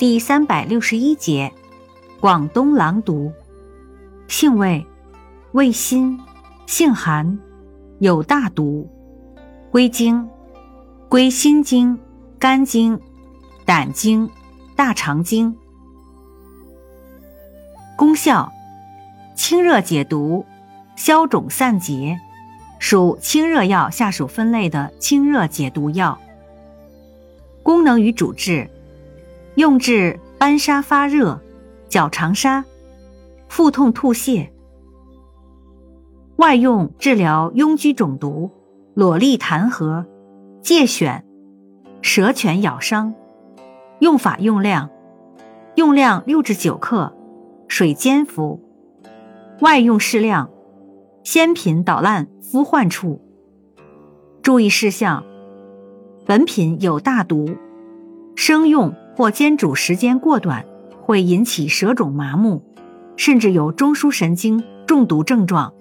第三百六十一节，广东狼毒，性味，味辛，性寒，有大毒，归经，归心经、肝经、胆经、大肠经。功效，清热解毒，消肿散结，属清热药下属分类的清热解毒药。功能与主治。用治斑痧发热、脚长沙、腹痛吐泻；外用治疗痈疽肿毒、裸痢痰核、疥癣、蛇犬咬伤。用法用量：用量六至九克，水煎服。外用适量，鲜品捣烂敷患处。注意事项：本品有大毒，生用。或煎煮时间过短，会引起舌肿麻木，甚至有中枢神经中毒症状。